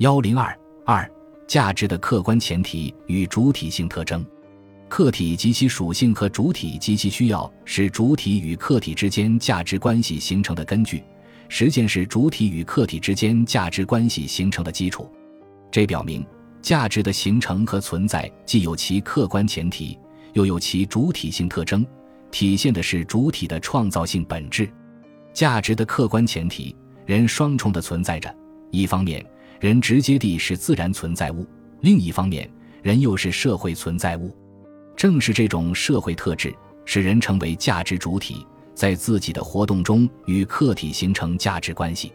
幺零二二，价值的客观前提与主体性特征。客体及其属性和主体及其需要是主体与客体之间价值关系形成的根据，实践是主体与客体之间价值关系形成的基础。这表明，价值的形成和存在既有其客观前提，又有其主体性特征，体现的是主体的创造性本质。价值的客观前提，人双重的存在着：一方面，人直接地是自然存在物；另一方面，人又是社会存在物。正是这种社会特质，使人成为价值主体，在自己的活动中与客体形成价值关系。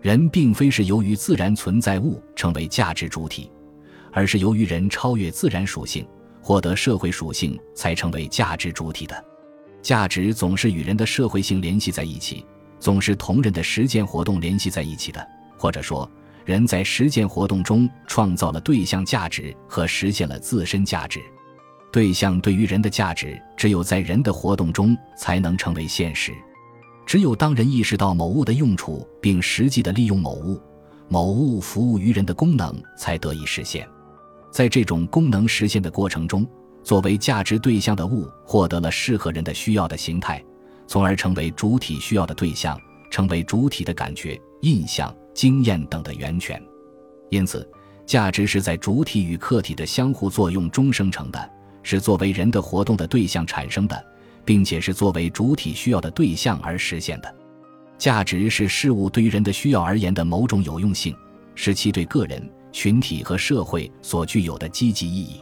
人并非是由于自然存在物成为价值主体，而是由于人超越自然属性，获得社会属性，才成为价值主体的。价值总是与人的社会性联系在一起，总是同人的实践活动联系在一起的。或者说，人在实践活动中创造了对象价值和实现了自身价值。对象对于人的价值，只有在人的活动中才能成为现实。只有当人意识到某物的用处，并实际的利用某物，某物服务于人的功能才得以实现。在这种功能实现的过程中，作为价值对象的物获得了适合人的需要的形态，从而成为主体需要的对象，成为主体的感觉、印象、经验等的源泉。因此，价值是在主体与客体的相互作用中生成的。是作为人的活动的对象产生的，并且是作为主体需要的对象而实现的。价值是事物对于人的需要而言的某种有用性，是其对个人、群体和社会所具有的积极意义。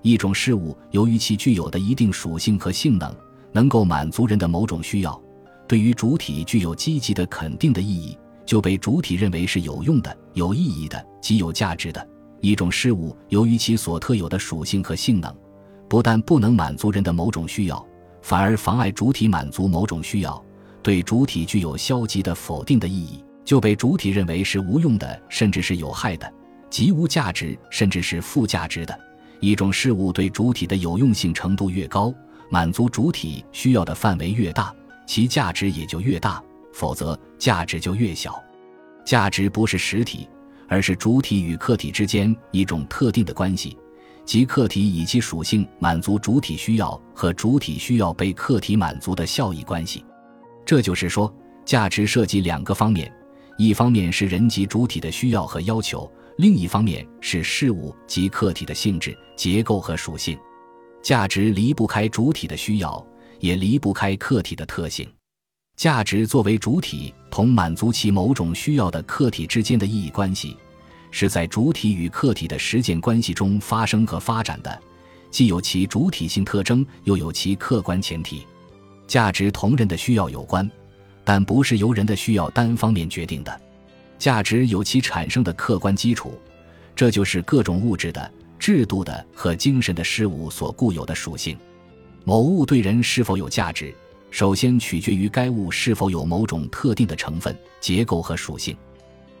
一种事物由于其具有的一定属性和性能，能够满足人的某种需要，对于主体具有积极的肯定的意义，就被主体认为是有用的、有意义的、极有价值的。一种事物由于其所特有的属性和性能，不但不能满足人的某种需要，反而妨碍主体满足某种需要，对主体具有消极的否定的意义，就被主体认为是无用的，甚至是有害的，极无价值，甚至是负价值的。一种事物对主体的有用性程度越高，满足主体需要的范围越大，其价值也就越大；否则，价值就越小。价值不是实体，而是主体与客体之间一种特定的关系。即客体以其属性满足主体需要和主体需要被客体满足的效益关系，这就是说，价值涉及两个方面：一方面是人及主体的需要和要求，另一方面是事物及客体的性质、结构和属性。价值离不开主体的需要，也离不开客体的特性。价值作为主体同满足其某种需要的客体之间的意义关系。是在主体与客体的实践关系中发生和发展的，既有其主体性特征，又有其客观前提。价值同人的需要有关，但不是由人的需要单方面决定的。价值有其产生的客观基础，这就是各种物质的、制度的和精神的事物所固有的属性。某物对人是否有价值，首先取决于该物是否有某种特定的成分、结构和属性。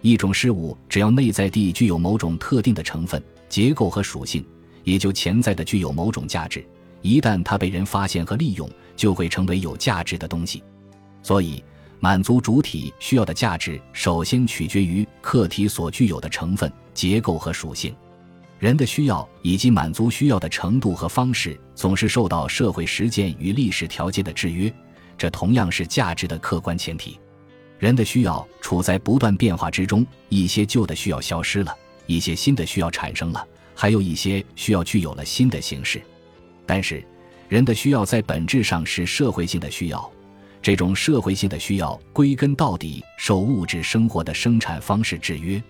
一种事物只要内在地具有某种特定的成分、结构和属性，也就潜在的具有某种价值。一旦它被人发现和利用，就会成为有价值的东西。所以，满足主体需要的价值，首先取决于客体所具有的成分、结构和属性。人的需要以及满足需要的程度和方式，总是受到社会实践与历史条件的制约，这同样是价值的客观前提。人的需要处在不断变化之中，一些旧的需要消失了，一些新的需要产生了，还有一些需要具有了新的形式。但是，人的需要在本质上是社会性的需要，这种社会性的需要归根到底受物质生活的生产方式制约。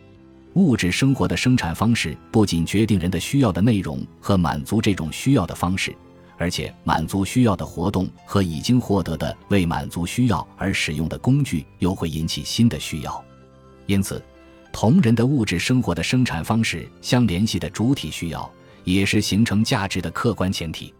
物质生活的生产方式不仅决定人的需要的内容和满足这种需要的方式。而且，满足需要的活动和已经获得的为满足需要而使用的工具，又会引起新的需要。因此，同人的物质生活的生产方式相联系的主体需要，也是形成价值的客观前提。